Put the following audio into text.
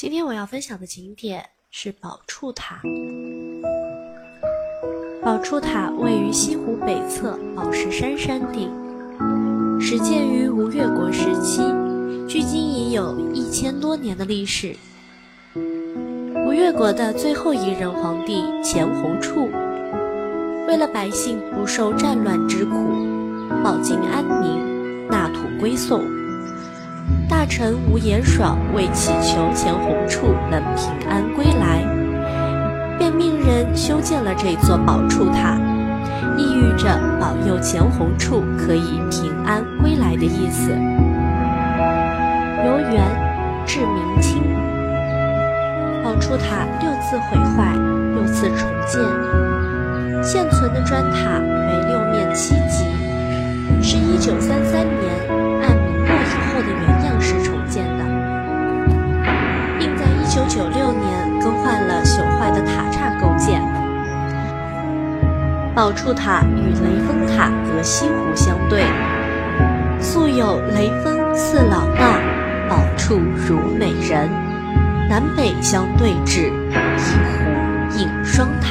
今天我要分享的景点是宝柱塔。宝柱塔位于西湖北侧宝石山山顶，始建于吴越国时期，距今已有一千多年的历史。吴越国的最后一任皇帝钱弘处，为了百姓不受战乱之苦，保境安宁，纳土归宋。大臣吴延爽为祈求钱弘处能平安归来，便命人修建了这座宝柱塔，意喻着保佑钱弘处可以平安归来的意思。由元至明清，宝柱塔六次毁坏，六次重建，现存的砖塔为六面七级，是一九三三年。九六年更换了朽坏的塔刹构件，宝柱塔与雷峰塔隔西湖相对，素有“雷峰似老衲，宝柱如美人”，南北相对峙，一湖映双塔。